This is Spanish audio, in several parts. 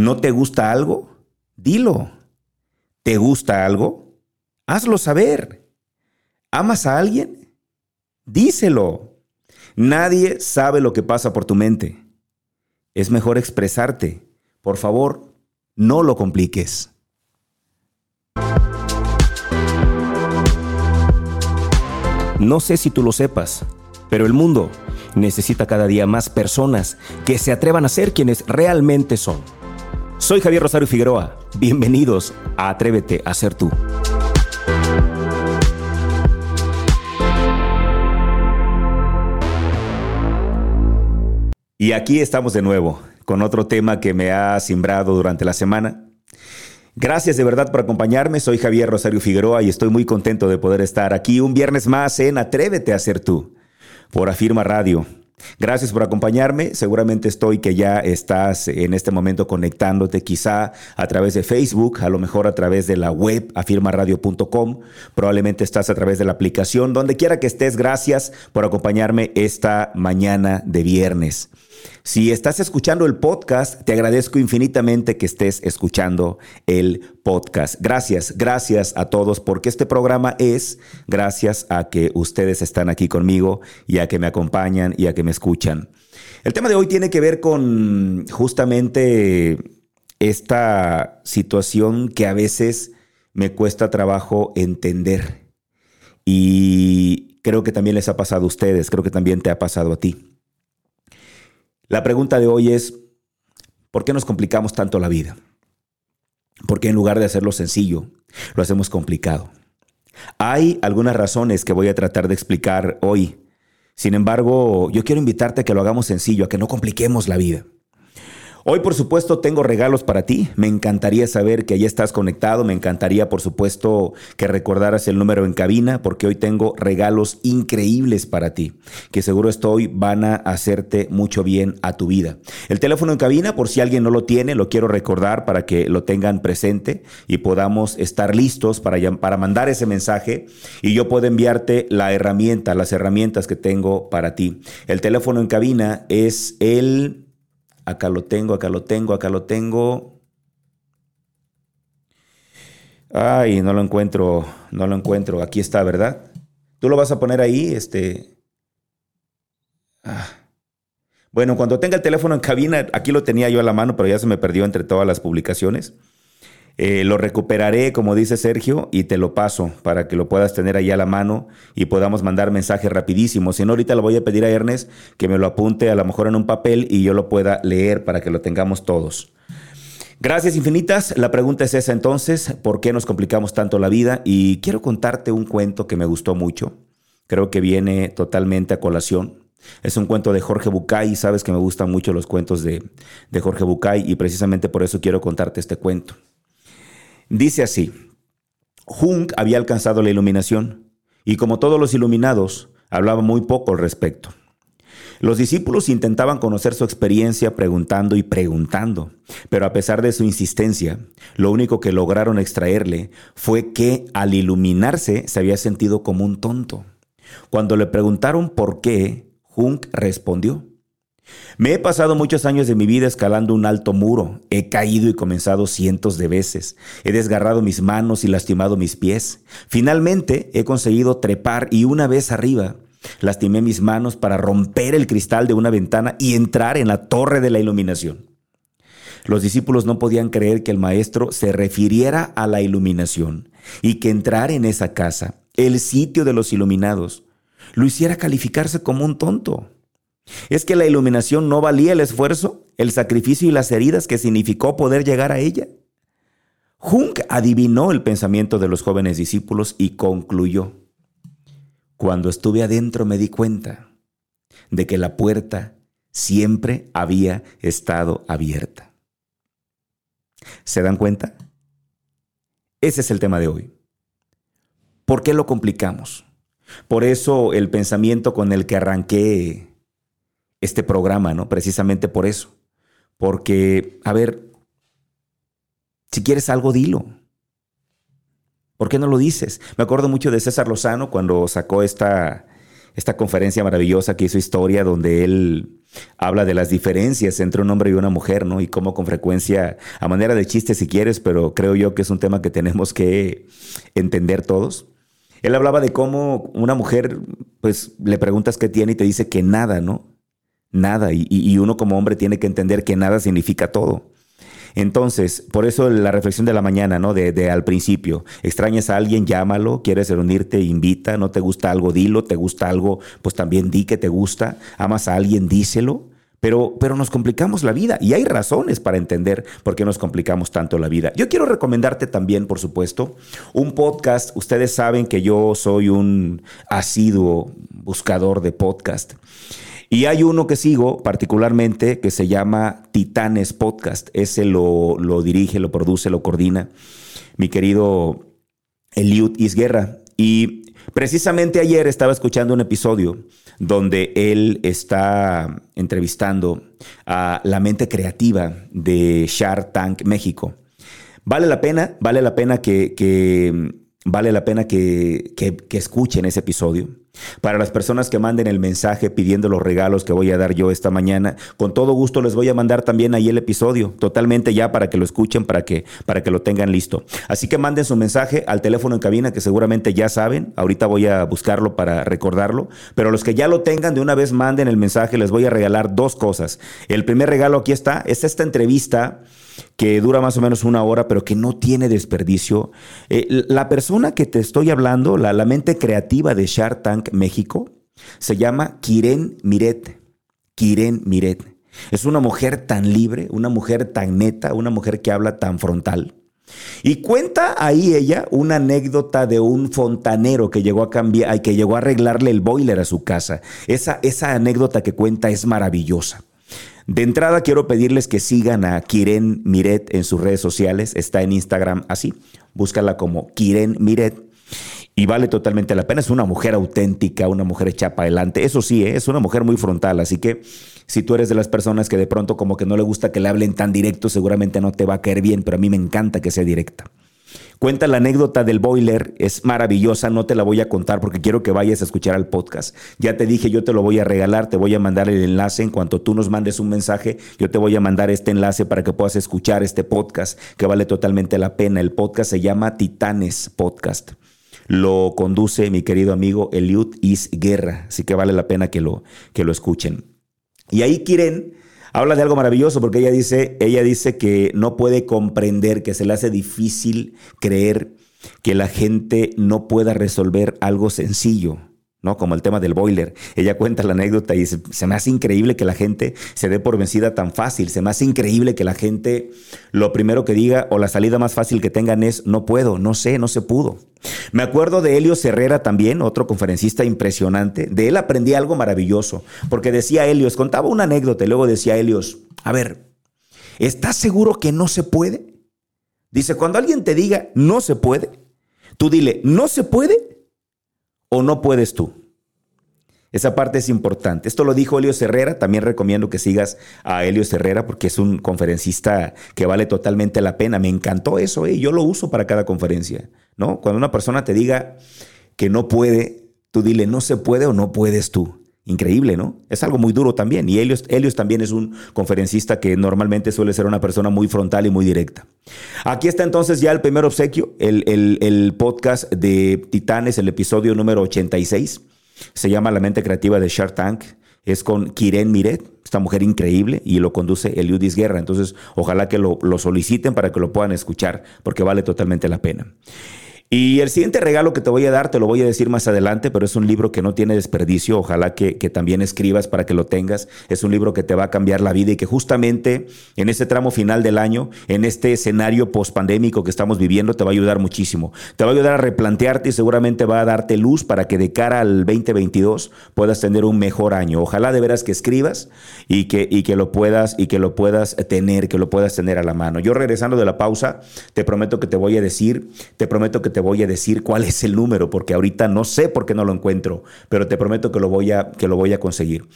¿No te gusta algo? Dilo. ¿Te gusta algo? Hazlo saber. ¿Amas a alguien? Díselo. Nadie sabe lo que pasa por tu mente. Es mejor expresarte. Por favor, no lo compliques. No sé si tú lo sepas, pero el mundo necesita cada día más personas que se atrevan a ser quienes realmente son. Soy Javier Rosario Figueroa. Bienvenidos a Atrévete a ser tú. Y aquí estamos de nuevo con otro tema que me ha simbrado durante la semana Gracias de verdad por acompañarme. Soy Javier Rosario Figueroa y estoy muy contento de poder estar aquí un viernes más en Atrévete a ser tú por Afirma Radio. Gracias por acompañarme. Seguramente estoy que ya estás en este momento conectándote quizá a través de Facebook, a lo mejor a través de la web afirmaradio.com, probablemente estás a través de la aplicación, donde quiera que estés. Gracias por acompañarme esta mañana de viernes. Si estás escuchando el podcast, te agradezco infinitamente que estés escuchando el podcast. Gracias, gracias a todos porque este programa es gracias a que ustedes están aquí conmigo y a que me acompañan y a que me escuchan. El tema de hoy tiene que ver con justamente esta situación que a veces me cuesta trabajo entender. Y creo que también les ha pasado a ustedes, creo que también te ha pasado a ti. La pregunta de hoy es, ¿por qué nos complicamos tanto la vida? ¿Por qué en lugar de hacerlo sencillo, lo hacemos complicado? Hay algunas razones que voy a tratar de explicar hoy. Sin embargo, yo quiero invitarte a que lo hagamos sencillo, a que no compliquemos la vida. Hoy, por supuesto, tengo regalos para ti. Me encantaría saber que ya estás conectado. Me encantaría, por supuesto, que recordaras el número en cabina, porque hoy tengo regalos increíbles para ti, que seguro estoy van a hacerte mucho bien a tu vida. El teléfono en cabina, por si alguien no lo tiene, lo quiero recordar para que lo tengan presente y podamos estar listos para, para mandar ese mensaje y yo puedo enviarte la herramienta, las herramientas que tengo para ti. El teléfono en cabina es el Acá lo tengo, acá lo tengo, acá lo tengo. Ay, no lo encuentro, no lo encuentro. Aquí está, ¿verdad? Tú lo vas a poner ahí, este. Ah. Bueno, cuando tenga el teléfono en cabina, aquí lo tenía yo a la mano, pero ya se me perdió entre todas las publicaciones. Eh, lo recuperaré, como dice Sergio, y te lo paso para que lo puedas tener ahí a la mano y podamos mandar mensajes rapidísimos. Si no, ahorita lo voy a pedir a Ernest que me lo apunte a lo mejor en un papel y yo lo pueda leer para que lo tengamos todos. Gracias infinitas. La pregunta es esa entonces, ¿por qué nos complicamos tanto la vida? Y quiero contarte un cuento que me gustó mucho. Creo que viene totalmente a colación. Es un cuento de Jorge Bucay, sabes que me gustan mucho los cuentos de, de Jorge Bucay y precisamente por eso quiero contarte este cuento. Dice así, Jung había alcanzado la iluminación y como todos los iluminados, hablaba muy poco al respecto. Los discípulos intentaban conocer su experiencia preguntando y preguntando, pero a pesar de su insistencia, lo único que lograron extraerle fue que al iluminarse se había sentido como un tonto. Cuando le preguntaron por qué, Jung respondió, me he pasado muchos años de mi vida escalando un alto muro, he caído y comenzado cientos de veces, he desgarrado mis manos y lastimado mis pies. Finalmente he conseguido trepar y una vez arriba, lastimé mis manos para romper el cristal de una ventana y entrar en la torre de la iluminación. Los discípulos no podían creer que el maestro se refiriera a la iluminación y que entrar en esa casa, el sitio de los iluminados, lo hiciera calificarse como un tonto. Es que la iluminación no valía el esfuerzo, el sacrificio y las heridas que significó poder llegar a ella. Jung adivinó el pensamiento de los jóvenes discípulos y concluyó, cuando estuve adentro me di cuenta de que la puerta siempre había estado abierta. ¿Se dan cuenta? Ese es el tema de hoy. ¿Por qué lo complicamos? Por eso el pensamiento con el que arranqué este programa, ¿no? Precisamente por eso. Porque, a ver, si quieres algo, dilo. ¿Por qué no lo dices? Me acuerdo mucho de César Lozano cuando sacó esta, esta conferencia maravillosa que hizo historia donde él habla de las diferencias entre un hombre y una mujer, ¿no? Y cómo con frecuencia, a manera de chiste si quieres, pero creo yo que es un tema que tenemos que entender todos. Él hablaba de cómo una mujer, pues le preguntas qué tiene y te dice que nada, ¿no? Nada. Y, uno como hombre tiene que entender que nada significa todo. Entonces, por eso la reflexión de la mañana, ¿no? De, al principio, extrañas a alguien, llámalo, quieres reunirte, invita, no te gusta algo, dilo, te gusta algo, pues también di que te gusta, amas a alguien, díselo. Pero, pero nos complicamos la vida y hay razones para entender por qué nos complicamos tanto la vida. Yo quiero recomendarte también, por supuesto, un podcast. Ustedes saben que yo soy un asiduo buscador de podcast. Y hay uno que sigo particularmente que se llama Titanes Podcast. Ese lo, lo dirige, lo produce, lo coordina mi querido Eliud Isguerra. Y precisamente ayer estaba escuchando un episodio donde él está entrevistando a la mente creativa de Shark Tank México. Vale la pena, vale la pena que, que vale la pena que, que, escuchen ese episodio. Para las personas que manden el mensaje pidiendo los regalos que voy a dar yo esta mañana, con todo gusto les voy a mandar también ahí el episodio, totalmente ya para que lo escuchen, para que, para que lo tengan listo. Así que manden su mensaje al teléfono en cabina que seguramente ya saben, ahorita voy a buscarlo para recordarlo, pero los que ya lo tengan de una vez manden el mensaje, les voy a regalar dos cosas. El primer regalo aquí está, es esta entrevista que dura más o menos una hora, pero que no tiene desperdicio. Eh, la persona que te estoy hablando, la, mente creativa de Shark Tank México, se llama Kiren Miret. Kiren Miret. Es una mujer tan libre, una mujer tan neta, una mujer que habla tan frontal. Y cuenta ahí ella una anécdota de un fontanero que llegó a cambiar, que llegó a arreglarle el boiler a su casa. Esa, esa anécdota que cuenta es maravillosa. De entrada quiero pedirles que sigan a Kiren Miret en sus redes sociales. Está en Instagram así. Búscala como Kiren Miret. Y vale totalmente la pena. Es una mujer auténtica, una mujer hecha para adelante. Eso sí, ¿eh? es una mujer muy frontal. Así que si tú eres de las personas que de pronto como que no le gusta que le hablen tan directo, seguramente no te va a caer bien. Pero a mí me encanta que sea directa. Cuenta la anécdota del boiler, es maravillosa, no te la voy a contar porque quiero que vayas a escuchar al podcast. Ya te dije, yo te lo voy a regalar, te voy a mandar el enlace. En cuanto tú nos mandes un mensaje, yo te voy a mandar este enlace para que puedas escuchar este podcast que vale totalmente la pena. El podcast se llama Titanes Podcast. Lo conduce mi querido amigo Eliud Is Guerra, así que vale la pena que lo, que lo escuchen. Y ahí quieren habla de algo maravilloso porque ella dice, ella dice que no puede comprender, que se le hace difícil creer que la gente no pueda resolver algo sencillo. ¿No? Como el tema del boiler. Ella cuenta la anécdota y se, se, me hace increíble que la gente se dé por vencida tan fácil. Se me hace increíble que la gente lo primero que diga o la salida más fácil que tengan es no puedo, no sé, no se pudo. Me acuerdo de Helios Herrera también, otro conferencista impresionante. De él aprendí algo maravilloso, porque decía Helios, contaba una anécdota y luego decía Helios, a ver, ¿estás seguro que no se puede? Dice, cuando alguien te diga no se puede, tú dile, no se puede o no puedes tú. Esa parte es importante. Esto lo dijo Helios Herrera. También recomiendo que sigas a Helios Herrera porque es un conferencista que vale totalmente la pena. Me encantó eso, ¿eh? yo lo uso para cada conferencia. ¿no? Cuando una persona te diga que no puede, tú dile no se puede o no puedes tú. Increíble, ¿no? Es algo muy duro también. Y Helios, Helios, también es un conferencista que normalmente suele ser una persona muy frontal y muy directa. Aquí está entonces ya el primer obsequio, el, podcast de Titanes, el episodio número 86. Se llama La mente creativa de Shark Tank. Es con Kiren Miret, esta mujer increíble, y lo conduce Eliudis Guerra. Entonces, ojalá que lo soliciten para que lo puedan escuchar, porque vale totalmente la pena. Y el siguiente regalo que te voy a dar, te lo voy a decir más adelante, pero es un libro que no tiene desperdicio. Ojalá que, también escribas para que lo tengas. Es un libro que te va a cambiar la vida y que justamente en este tramo final del año, en este escenario pospandémico que estamos viviendo, te va a ayudar muchísimo. Te va a ayudar a replantearte y seguramente va a darte luz para que de cara al 2022 puedas tener un mejor año. Ojalá de veras que escribas y que, y que lo puedas y que lo puedas tener, que lo puedas tener a la mano. Yo regresando de la pausa, te prometo que te voy a decir, te prometo que te voy a decir cuál es el número, porque ahorita no sé por qué no lo encuentro, pero te prometo que lo voy a, que lo voy a conseguir.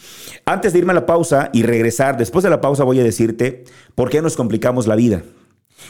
Antes de irme a la pausa y regresar, después de la pausa voy a decirte por qué nos complicamos la vida.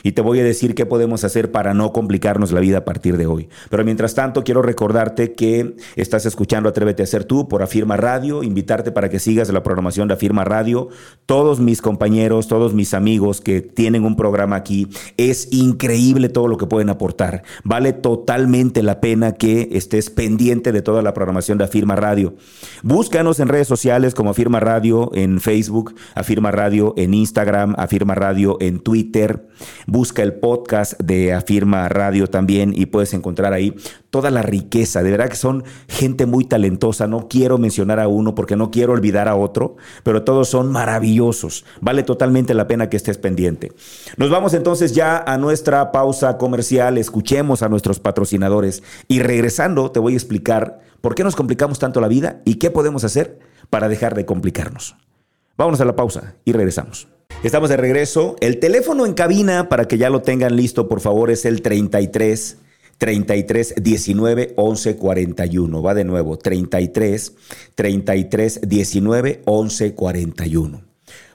Y te voy a decir qué podemos hacer para no complicarnos la vida a partir de hoy. Pero mientras tanto, quiero recordarte que estás escuchando Atrévete a ser tú por Afirma Radio, invitarte para que sigas la programación de Afirma Radio. Todos mis compañeros, todos mis amigos que tienen un programa aquí, es increíble todo lo que pueden aportar. Vale totalmente la pena que estés pendiente de toda la programación de Afirma Radio. Búscanos en redes sociales como Afirma Radio en Facebook, Afirma Radio en Instagram, Afirma Radio en Twitter. Busca el podcast de Afirma Radio también y puedes encontrar ahí toda la riqueza. De verdad que son gente muy talentosa. No quiero mencionar a uno porque no quiero olvidar a otro, pero todos son maravillosos. Vale totalmente la pena que estés pendiente. Nos vamos entonces ya a nuestra pausa comercial. Escuchemos a nuestros patrocinadores y regresando te voy a explicar por qué nos complicamos tanto la vida y qué podemos hacer para dejar de complicarnos. Vámonos a la pausa y regresamos. Estamos de regreso. El teléfono en cabina, para que ya lo tengan listo, por favor, es el 33 33 19 11 41. Va de nuevo, 33 33 19 11 41.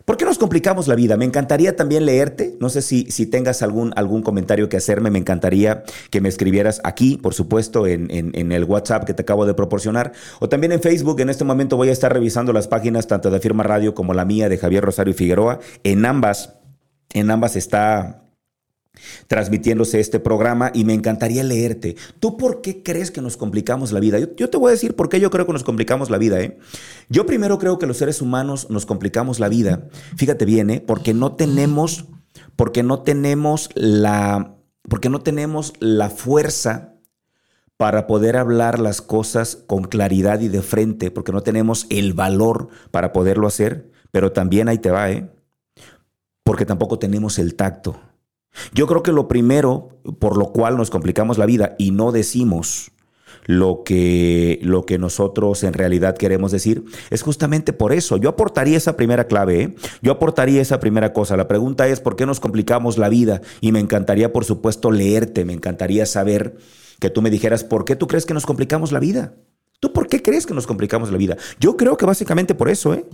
¿Por qué nos complicamos la vida? Me encantaría también leerte. No sé si, si tengas algún, algún comentario que hacerme. Me encantaría que me escribieras aquí, por supuesto, en, en, el WhatsApp que te acabo de proporcionar. O también en Facebook. En este momento voy a estar revisando las páginas tanto de Firma Radio como la mía de Javier Rosario Figueroa. En ambas, en ambas está transmitiéndose este programa y me encantaría leerte. ¿Tú por qué crees que nos complicamos la vida? Yo, te voy a decir por qué yo creo que nos complicamos la vida. ¿eh? Yo primero creo que los seres humanos nos complicamos la vida, fíjate bien, ¿eh? porque no tenemos, porque no tenemos la, porque no tenemos la fuerza para poder hablar las cosas con claridad y de frente, porque no tenemos el valor para poderlo hacer, pero también ahí te va, ¿eh? porque tampoco tenemos el tacto. Yo creo que lo primero por lo cual nos complicamos la vida y no decimos lo que, lo que nosotros en realidad queremos decir, es justamente por eso. Yo aportaría esa primera clave, ¿eh? yo aportaría esa primera cosa. La pregunta es, ¿por qué nos complicamos la vida? Y me encantaría, por supuesto, leerte, me encantaría saber que tú me dijeras, ¿por qué tú crees que nos complicamos la vida? ¿Tú por qué crees que nos complicamos la vida? Yo creo que básicamente por eso, ¿eh?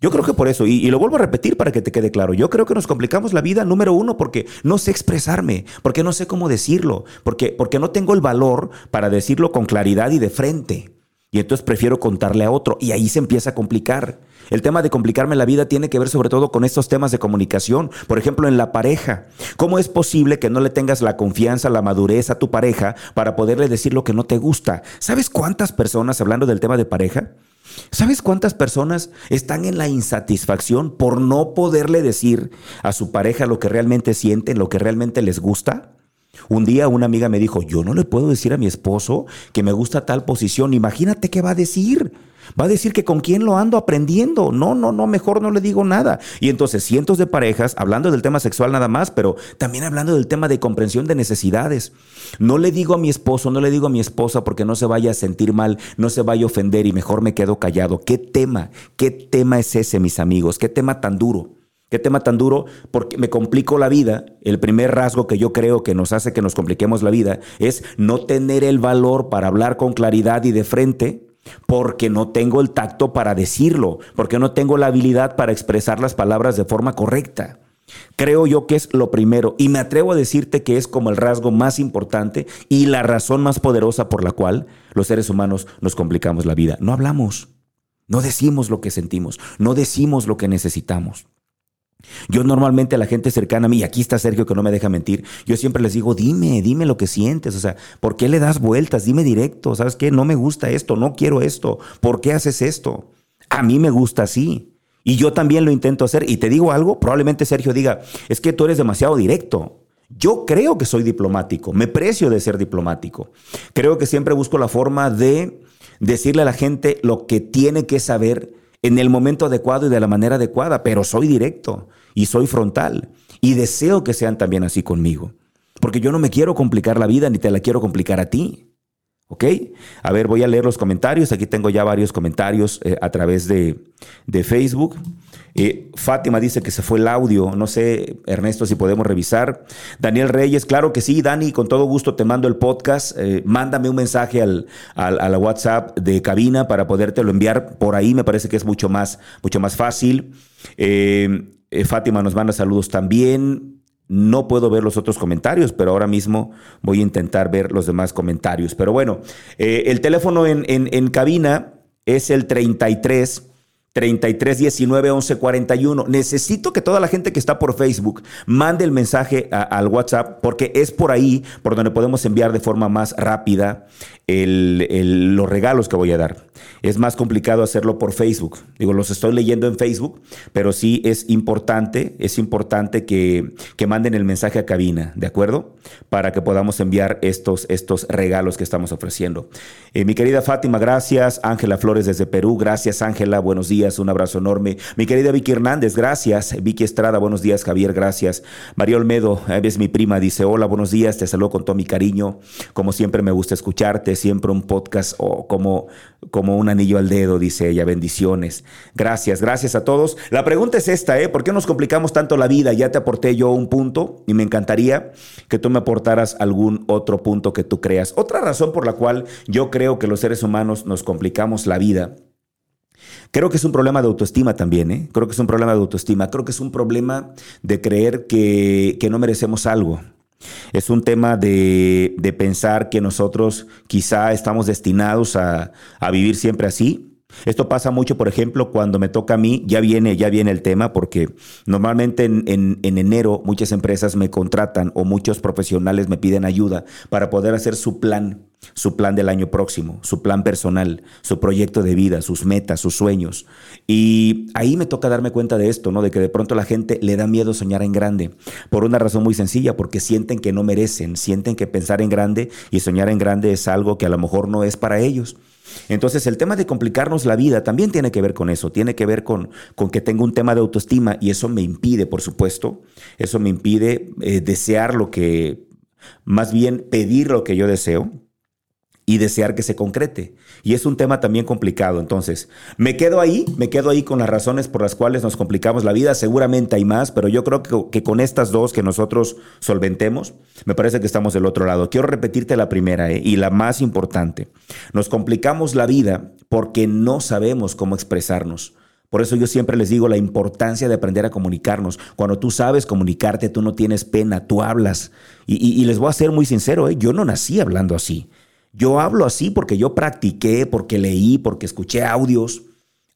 Yo creo que por eso, y, lo vuelvo a repetir para que te quede claro, yo creo que nos complicamos la vida, número uno, porque no sé expresarme, porque no sé cómo decirlo, porque, porque no tengo el valor para decirlo con claridad y de frente. Y entonces prefiero contarle a otro, y ahí se empieza a complicar. El tema de complicarme la vida tiene que ver sobre todo con estos temas de comunicación. Por ejemplo, en la pareja. ¿Cómo es posible que no le tengas la confianza, la madurez a tu pareja para poderle decir lo que no te gusta? ¿Sabes cuántas personas, hablando del tema de pareja, ¿Sabes cuántas personas están en la insatisfacción por no poderle decir a su pareja lo que realmente sienten, lo que realmente les gusta? Un día una amiga me dijo, yo no le puedo decir a mi esposo que me gusta tal posición, imagínate qué va a decir. Va a decir que con quién lo ando aprendiendo. No, no, no, mejor no le digo nada. Y entonces cientos de parejas, hablando del tema sexual nada más, pero también hablando del tema de comprensión de necesidades. No le digo a mi esposo, no le digo a mi esposa porque no se vaya a sentir mal, no se vaya a ofender y mejor me quedo callado. ¿Qué tema? ¿Qué tema es ese, mis amigos? ¿Qué tema tan duro? ¿Qué tema tan duro? Porque me complico la vida. El primer rasgo que yo creo que nos hace que nos compliquemos la vida es no tener el valor para hablar con claridad y de frente porque no tengo el tacto para decirlo, porque no tengo la habilidad para expresar las palabras de forma correcta. Creo yo que es lo primero y me atrevo a decirte que es como el rasgo más importante y la razón más poderosa por la cual los seres humanos nos complicamos la vida. No hablamos, no decimos lo que sentimos, no decimos lo que necesitamos. Yo normalmente a la gente cercana a mí, y aquí está Sergio que no me deja mentir, yo siempre les digo, dime, dime lo que sientes, o sea, ¿por qué le das vueltas? Dime directo, ¿sabes qué? No me gusta esto, no quiero esto, ¿por qué haces esto? A mí me gusta así. Y yo también lo intento hacer. Y te digo algo, probablemente Sergio diga, es que tú eres demasiado directo. Yo creo que soy diplomático, me precio de ser diplomático. Creo que siempre busco la forma de decirle a la gente lo que tiene que saber en el momento adecuado y de la manera adecuada, pero soy directo y soy frontal y deseo que sean también así conmigo, porque yo no me quiero complicar la vida ni te la quiero complicar a ti. ¿Ok? A ver, voy a leer los comentarios. Aquí tengo ya varios comentarios eh, a través de, Facebook. Eh, Fátima dice que se fue el audio. No sé, Ernesto, si podemos revisar. Daniel Reyes, claro que sí, Dani, con todo gusto te mando el podcast. Eh, mándame un mensaje al, al, a la WhatsApp de cabina para podértelo enviar por ahí. Me parece que es mucho más, mucho más fácil. Fátima nos manda saludos también. no puedo ver los otros comentarios, pero ahora mismo voy a intentar ver los demás comentarios. Pero bueno, eh, el teléfono en, en cabina es el 33 33 19 11 41. Necesito que toda la gente que está por Facebook mande el mensaje al WhatsApp porque es por ahí por donde podemos enviar de forma más rápida los regalos que voy a dar. Es más complicado hacerlo por Facebook. Digo, los estoy leyendo en Facebook, pero sí es importante, es importante que, que manden el mensaje a cabina, ¿de acuerdo? Para que podamos enviar estos, estos regalos que estamos ofreciendo. Eh, mi querida Fátima, gracias. Ángela Flores desde Perú, gracias Ángela, buenos días un abrazo enorme. Mi querida Vicky Hernández, gracias. Vicky Estrada, buenos días. Javier, gracias. María Olmedo, es mi prima, dice, hola, buenos días, te saludo con todo mi cariño. Como siempre me gusta escucharte, siempre un podcast o como, como un anillo al dedo, dice ella, bendiciones. Gracias, gracias a todos. La pregunta es esta, ¿eh? ¿Por qué nos complicamos tanto la vida? Ya te aporté yo un punto y me encantaría que tú me aportaras algún otro punto que tú creas. Otra razón por la cual yo creo que los seres humanos nos complicamos la vida Creo que es un problema de autoestima también, ¿eh? Creo que es un problema de autoestima. Creo que es un problema de creer que, no merecemos algo. Es un tema de, pensar que nosotros quizá estamos destinados a, vivir siempre así. Esto pasa mucho, por ejemplo, cuando me toca a mí, ya viene, ya viene el tema, porque normalmente en, en enero muchas empresas me contratan o muchos profesionales me piden ayuda para poder hacer su plan su plan del año próximo, su plan personal, su proyecto de vida, sus metas, sus sueños. Y ahí me toca darme cuenta de esto, ¿no? De que de pronto la gente le da miedo soñar en grande, por una razón muy sencilla, porque sienten que no merecen, sienten que pensar en grande y soñar en grande es algo que a lo mejor no es para ellos. Entonces el tema de complicarnos la vida también tiene que ver con eso, tiene que ver con, con que tengo un tema de autoestima y eso me impide, por supuesto, eso me impide eh, desear lo que, más bien pedir lo que yo deseo, y desear que se concrete. Y es un tema también complicado. Entonces, me quedo ahí, me quedo ahí con las razones por las cuales nos complicamos la vida. Seguramente hay más, pero yo creo que, con estas dos que nosotros solventemos, me parece que estamos del otro lado. Quiero repetirte la primera ¿eh? y la más importante. Nos complicamos la vida porque no sabemos cómo expresarnos. Por eso yo siempre les digo la importancia de aprender a comunicarnos. Cuando tú sabes comunicarte, tú no tienes pena, tú hablas. Y, les voy a ser muy sincero, ¿eh? yo no nací hablando así. Yo hablo así porque yo practiqué, porque leí, porque escuché audios.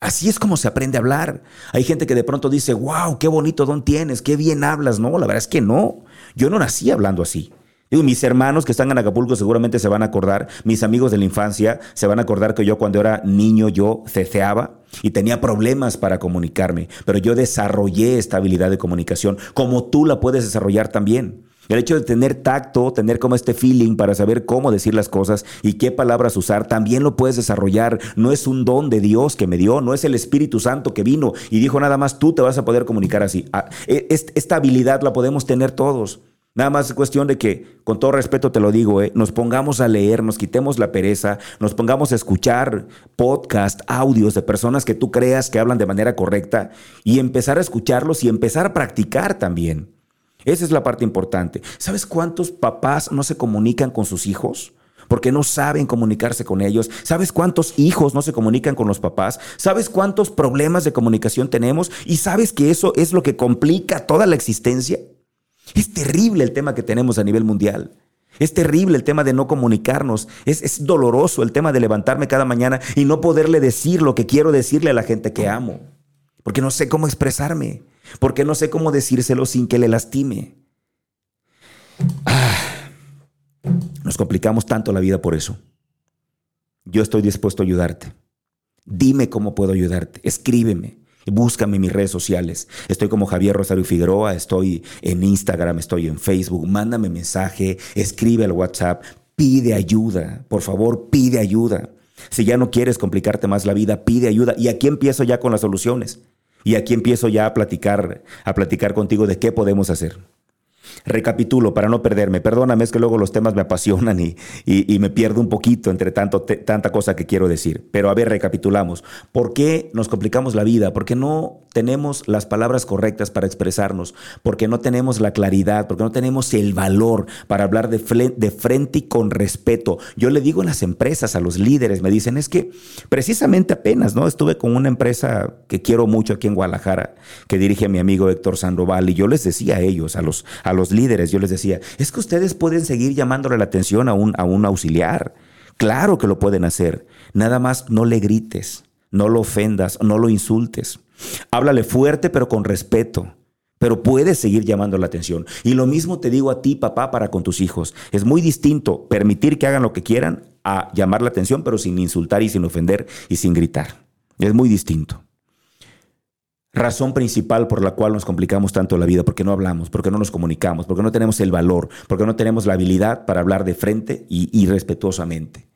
Así es como se aprende a hablar. Hay gente que de pronto dice, wow, qué bonito don tienes, qué bien hablas. No, la verdad es que no. Yo no nací hablando así. Mis hermanos que están en Acapulco seguramente se van a acordar, mis amigos de la infancia se van a acordar que yo cuando era niño yo ceceaba y tenía problemas para comunicarme, pero yo desarrollé esta habilidad de comunicación, como tú la puedes desarrollar también. El hecho de tener tacto, tener como este feeling para saber cómo decir las cosas y qué palabras usar, también lo puedes desarrollar. No es un don de Dios que me dio, no es el Espíritu Santo que vino y dijo nada más tú te vas a poder comunicar así. Ah, e, esta habilidad la podemos tener todos. Nada más es cuestión de que, con todo respeto te lo digo, eh, nos pongamos a leer, nos quitemos la pereza, nos pongamos a escuchar podcast, audios de personas que tú creas que hablan de manera correcta y empezar a escucharlos y empezar a practicar también. Esa es la parte importante. ¿Sabes cuántos papás no se comunican con sus hijos? Porque no saben comunicarse con ellos. ¿Sabes cuántos hijos no se comunican con los papás? ¿Sabes cuántos problemas de comunicación tenemos? ¿Y sabes que eso es lo que complica toda la existencia? Es terrible el tema que tenemos a nivel mundial. Es terrible el tema de no comunicarnos. Es, es, doloroso el tema de levantarme cada mañana y no poderle decir lo que quiero decirle a la gente que amo. Porque no sé cómo expresarme porque no sé cómo decírselo sin que le lastime. Ah, nos complicamos tanto la vida por eso. Yo estoy dispuesto a ayudarte. Dime cómo puedo ayudarte. Escríbeme. Búscame en mis redes sociales. Estoy como Javier Rosario Figueroa, estoy en Instagram, estoy en Facebook. Mándame mensaje, escribe al WhatsApp, pide ayuda. Por favor, pide ayuda. Si ya no quieres complicarte más la vida, pide ayuda. Y aquí empiezo ya con las soluciones. Y aquí empiezo ya a platicar, a platicar contigo de qué podemos hacer. Recapitulo para no perderme. Perdóname, es que luego los temas me apasionan y, y, me pierdo un poquito entre tanto, tanta cosa que quiero decir. Pero a ver, recapitulamos. ¿Por qué nos complicamos la vida? Porque no tenemos las palabras correctas para expresarnos, porque no tenemos la claridad, porque no tenemos el valor para hablar de, frente y con respeto. Yo le digo en las empresas, a los líderes, me dicen, es que precisamente apenas, ¿no? Estuve con una empresa que quiero mucho aquí en Guadalajara, que dirige mi amigo Héctor Sandoval, y yo les decía a ellos, a los, a los líderes, yo les decía, es que ustedes pueden seguir llamándole la atención a un, a un auxiliar. Claro que lo pueden hacer. Nada más no le grites, no lo ofendas, no lo insultes. Háblale fuerte pero con respeto. Pero puedes seguir llamando la atención. Y lo mismo te digo a ti, papá, para con tus hijos. Es muy distinto permitir que hagan lo que quieran a llamar la atención, pero sin insultar y sin ofender y sin gritar. Es muy distinto. Razón principal por la cual nos complicamos tanto la vida, porque no hablamos, porque no nos comunicamos, porque no tenemos el valor, porque no tenemos la habilidad para hablar de frente y, y respetuosamente.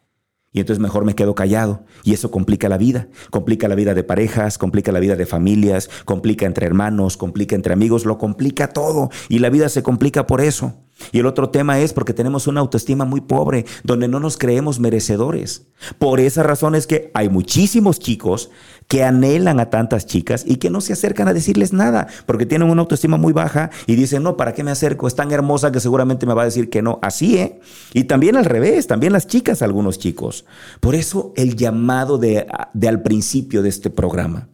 Y entonces mejor me quedo callado. Y eso complica la vida. Complica la vida de parejas, complica la vida de familias, complica entre hermanos, complica entre amigos, lo complica todo. Y la vida se complica por eso. Y el otro tema es porque tenemos una autoestima muy pobre, donde no nos creemos merecedores. Por esa razón es que hay muchísimos chicos que anhelan a tantas chicas y que no se acercan a decirles nada, porque tienen una autoestima muy baja y dicen, no, ¿para qué me acerco? Es tan hermosa que seguramente me va a decir que no. Así, ¿eh? Y también al revés, también las chicas, algunos chicos. Por eso el llamado de, de al principio de este programa.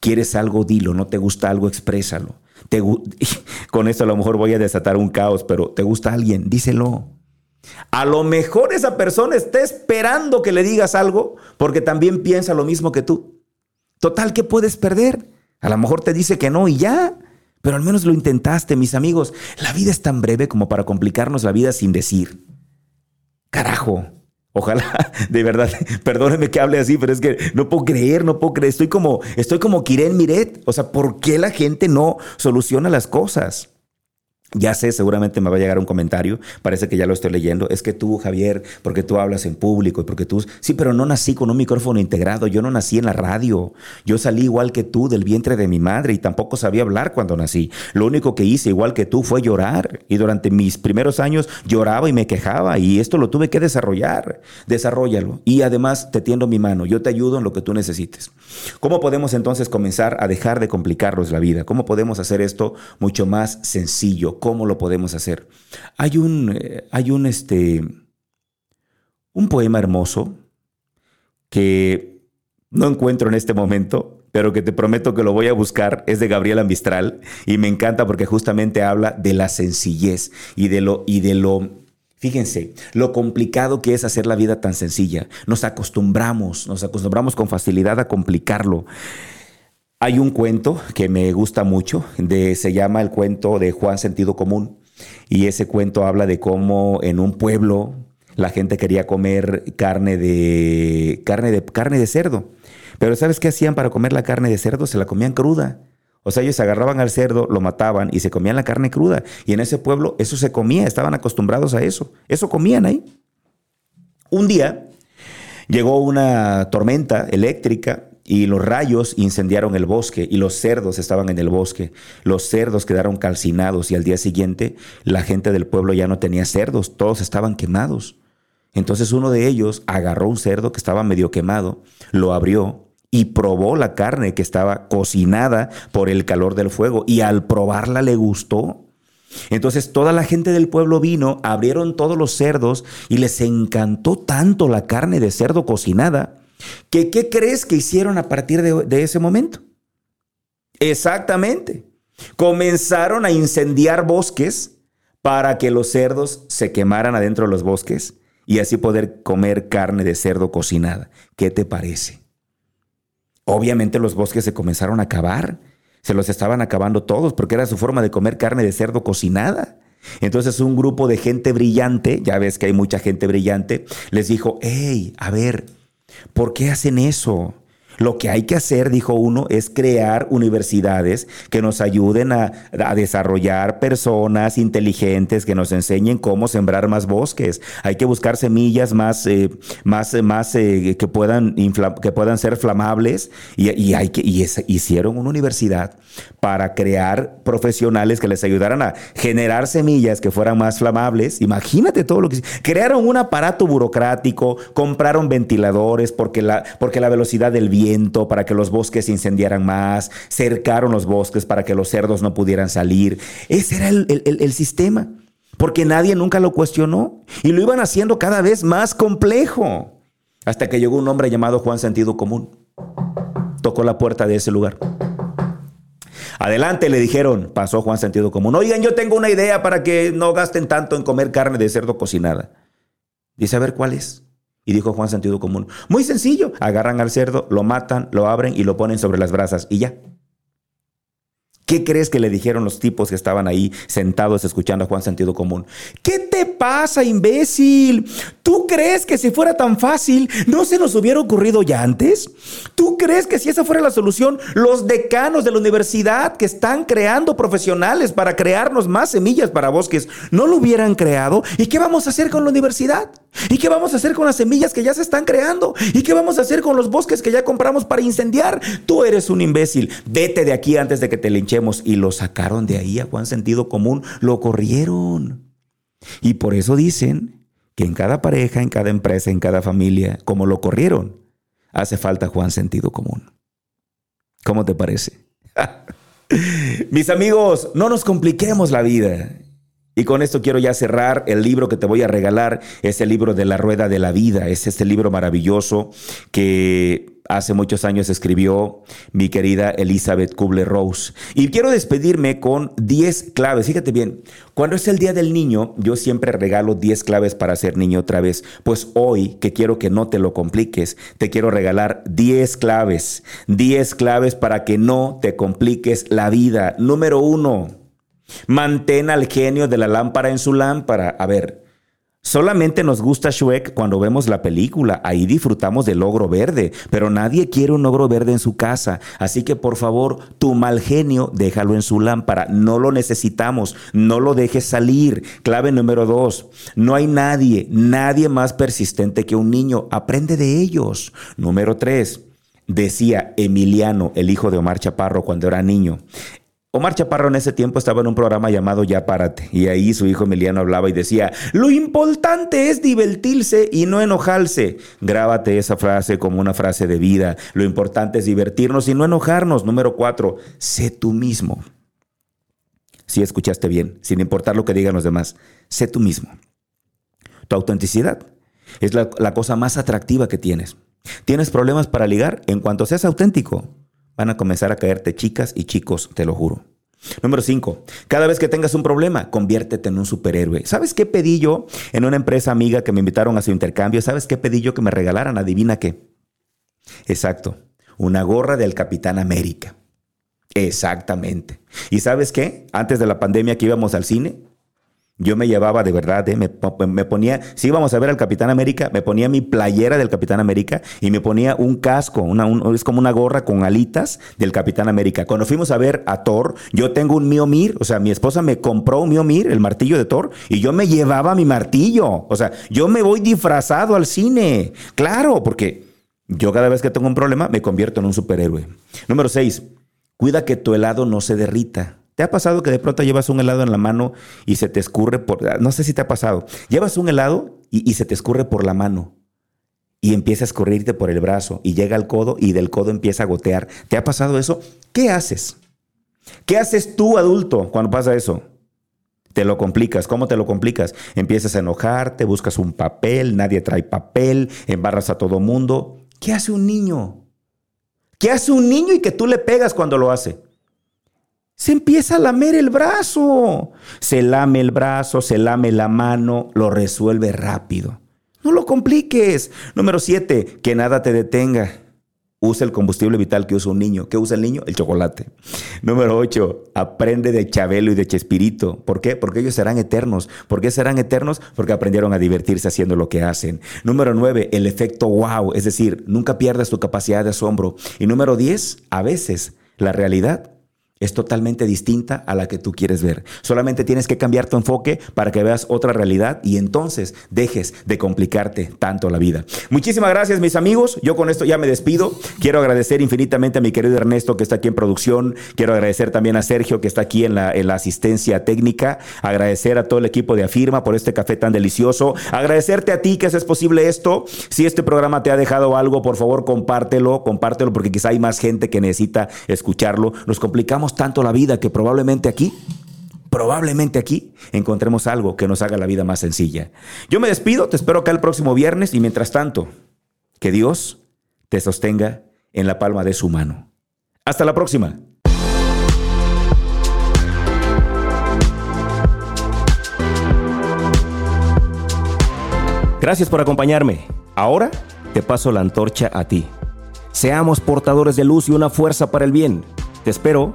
¿Quieres algo? Dilo. ¿No te gusta algo? Exprésalo. con esto a lo mejor voy a desatar un caos, pero ¿te gusta alguien? Díselo. A lo mejor esa persona está esperando que le digas algo porque también piensa lo mismo que tú. Total, ¿qué puedes perder? A lo mejor te dice que no y ya, pero al menos lo intentaste, mis amigos. La vida es tan breve como para complicarnos la vida sin decir. Carajo, Ojalá, de verdad, perdóneme que hable así, pero es que no puedo creer, no puedo creer. Estoy como, estoy como Kiren Miret. O sea, ¿por qué la gente no soluciona las cosas? Ya sé, seguramente me va a llegar un comentario, parece que ya lo estoy leyendo. Es que tú, Javier, porque tú hablas en público y porque tú... Sí, pero no nací con un micrófono integrado, yo no nací en la radio. Yo salí igual que tú del vientre de mi madre y tampoco sabía hablar cuando nací. Lo único que hice, igual que tú, fue llorar. Y durante mis primeros años lloraba y me quejaba y esto lo tuve que desarrollar. Desarrollalo. Y además te tiendo mi mano, yo te ayudo en lo que tú necesites. ¿Cómo podemos entonces comenzar a dejar de complicarnos la vida? ¿Cómo podemos hacer esto mucho más sencillo? Cómo lo podemos hacer. Hay un, eh, hay un, este, un poema hermoso que no encuentro en este momento, pero que te prometo que lo voy a buscar, es de Gabriela Mistral y me encanta porque justamente habla de la sencillez y de lo y de lo Fíjense, lo complicado que es hacer la vida tan sencilla. Nos acostumbramos, nos acostumbramos con facilidad a complicarlo. Hay un cuento que me gusta mucho, se llama el cuento de Juan Sentido Común, y ese cuento habla de cómo en un pueblo la gente quería comer carne de, carne de, carne de cerdo. Pero ¿sabes qué hacían para comer la carne de cerdo? Se la comían cruda. O sea, ellos agarraban al cerdo, lo mataban y se comían la carne cruda. Y en ese pueblo eso se comía, estaban acostumbrados a eso. Eso comían ahí. Un día llegó una tormenta eléctrica y los rayos incendiaron el bosque y los cerdos estaban en el bosque. Los cerdos quedaron calcinados y al día siguiente la gente del pueblo ya no tenía cerdos, todos estaban quemados. Entonces uno de ellos agarró un cerdo que estaba medio quemado, lo abrió y probó la carne que estaba cocinada por el calor del fuego y al probarla le gustó. Entonces toda la gente del pueblo vino, abrieron todos los cerdos y les encantó tanto la carne de cerdo cocinada ¿Qué, ¿Qué crees que hicieron a partir de, de ese momento? Exactamente. Comenzaron a incendiar bosques para que los cerdos se quemaran adentro de los bosques y así poder comer carne de cerdo cocinada. ¿Qué te parece? Obviamente los bosques se comenzaron a acabar, se los estaban acabando todos porque era su forma de comer carne de cerdo cocinada. Entonces un grupo de gente brillante, ya ves que hay mucha gente brillante, les dijo, hey, a ver, ¿Por qué hacen eso? Lo que hay que hacer, dijo uno, es crear universidades que nos ayuden a, desarrollar personas inteligentes, que nos enseñen cómo sembrar más bosques. Hay que buscar semillas más, eh, más, más eh, que, puedan que puedan ser flamables y, hay que, y hicieron una universidad para crear profesionales que les ayudaran a generar semillas que fueran más flamables. Imagínate todo lo que... Crearon un aparato burocrático, compraron ventiladores porque la, porque la velocidad del viento para que los bosques se incendiaran más, cercaron los bosques para que los cerdos no pudieran salir. Ese era el, el sistema, porque nadie nunca lo cuestionó y lo iban haciendo cada vez más complejo, hasta que llegó un hombre llamado Juan Sentido Común. Tocó la puerta de ese lugar. Adelante, le dijeron, pasó Juan Sentido Común. Oigan, yo tengo una idea para que no gasten tanto en comer carne de cerdo cocinada. Dice, a ver, ¿cuál es? Y dijo Juan Sentido Común, muy sencillo, agarran al cerdo, lo matan, lo abren y lo ponen sobre las brasas y ya. ¿Qué crees que le dijeron los tipos que estaban ahí sentados escuchando a Juan Sentido Común? ¿Qué te pasa, imbécil? ¿Tú crees que si fuera tan fácil no se nos hubiera ocurrido ya antes? ¿Tú crees que si esa fuera la solución, los decanos de la universidad que están creando profesionales para crearnos más semillas para bosques no lo hubieran creado? ¿Y qué vamos a hacer con la universidad? ¿Y qué vamos a hacer con las semillas que ya se están creando? ¿Y qué vamos a hacer con los bosques que ya compramos para incendiar? Tú eres un imbécil. Vete de aquí antes de que te linche y lo sacaron de ahí a Juan Sentido Común, lo corrieron. Y por eso dicen que en cada pareja, en cada empresa, en cada familia, como lo corrieron, hace falta Juan Sentido Común. ¿Cómo te parece? Mis amigos, no nos compliquemos la vida. Y con esto quiero ya cerrar. El libro que te voy a regalar es el libro de la rueda de la vida. Es este libro maravilloso que hace muchos años escribió mi querida Elizabeth Kubler-Rose. Y quiero despedirme con 10 claves. Fíjate bien, cuando es el Día del Niño, yo siempre regalo 10 claves para ser niño otra vez. Pues hoy, que quiero que no te lo compliques, te quiero regalar 10 claves. 10 claves para que no te compliques la vida. Número uno, mantén al genio de la lámpara en su lámpara. A ver, Solamente nos gusta Shrek cuando vemos la película, ahí disfrutamos del ogro verde, pero nadie quiere un ogro verde en su casa, así que por favor, tu mal genio, déjalo en su lámpara, no lo necesitamos, no lo dejes salir. Clave número dos, no hay nadie, nadie más persistente que un niño, aprende de ellos. Número tres, decía Emiliano, el hijo de Omar Chaparro cuando era niño, Omar Chaparro en ese tiempo estaba en un programa llamado Ya Párate y ahí su hijo Emiliano hablaba y decía, lo importante es divertirse y no enojarse. Grábate esa frase como una frase de vida. Lo importante es divertirnos y no enojarnos. Número cuatro, sé tú mismo. Si escuchaste bien, sin importar lo que digan los demás, sé tú mismo. Tu autenticidad es la, la cosa más atractiva que tienes. ¿Tienes problemas para ligar? En cuanto seas auténtico, van a comenzar a caerte chicas y chicos, te lo juro. Número 5. Cada vez que tengas un problema, conviértete en un superhéroe. ¿Sabes qué pedí yo en una empresa amiga que me invitaron a su intercambio? ¿Sabes qué pedí yo que me regalaran? Adivina qué. Exacto. Una gorra del Capitán América. Exactamente. ¿Y sabes qué? Antes de la pandemia que íbamos al cine, yo me llevaba de verdad, eh, me, ponía, si íbamos a ver al Capitán América, me ponía mi playera del Capitán América y me ponía un casco, una, es como una gorra con alitas del Capitán América. Cuando fuimos a ver a Thor, yo tengo un Miomir, o sea, mi esposa me compró un Miomir, el martillo de Thor, y yo me llevaba mi martillo. O sea, yo me voy disfrazado al cine. Claro, porque yo cada vez que tengo un problema me convierto en un superhéroe. Número 6. Cuida que tu helado no se derrita. ¿Te ha pasado que de pronto llevas un helado en la mano y se te escurre por... No sé si te ha pasado. Llevas un helado y, se te escurre por la mano y empieza a escurrirte por el brazo y llega al codo y del codo empieza a gotear. ¿Te ha pasado eso? ¿Qué haces? ¿Qué haces tú, adulto, cuando pasa eso? Te lo complicas. ¿Cómo te lo complicas? Empiezas a enojarte, buscas un papel, nadie trae papel, embarras a todo mundo. ¿Qué hace un niño? ¿Qué hace un niño y que tú le pegas cuando lo hace? Se empieza a lamer el brazo. Se lame el brazo, se lame la mano, lo resuelve rápido. No lo compliques. Número siete, que nada te detenga. Usa el combustible vital que usa un niño. ¿Qué usa el niño? El chocolate. Número ocho, aprende de Chabelo y de Chespirito. ¿Por qué? Porque ellos serán eternos. ¿Por qué serán eternos? Porque aprendieron a divertirse haciendo lo que hacen. Número nueve, el efecto wow. Es decir, nunca pierdas tu capacidad de asombro. Y número diez, a veces la realidad es totalmente distinta a la que tú quieres ver. Solamente tienes que cambiar tu enfoque para que veas otra realidad y entonces dejes de complicarte tanto la vida. Muchísimas gracias mis amigos. Yo con esto ya me despido. Quiero agradecer infinitamente a mi querido Ernesto que está aquí en producción. Quiero agradecer también a Sergio que está aquí en la, en la asistencia técnica. Agradecer a todo el equipo de Afirma por este café tan delicioso. Agradecerte a ti que haces posible esto. Si este programa te ha dejado algo, por favor compártelo, compártelo porque quizá hay más gente que necesita escucharlo. Nos complicamos tanto la vida que probablemente aquí, probablemente aquí encontremos algo que nos haga la vida más sencilla. Yo me despido, te espero acá el próximo viernes y mientras tanto, que Dios te sostenga en la palma de su mano. Hasta la próxima. Gracias por acompañarme. Ahora te paso la antorcha a ti. Seamos portadores de luz y una fuerza para el bien. Te espero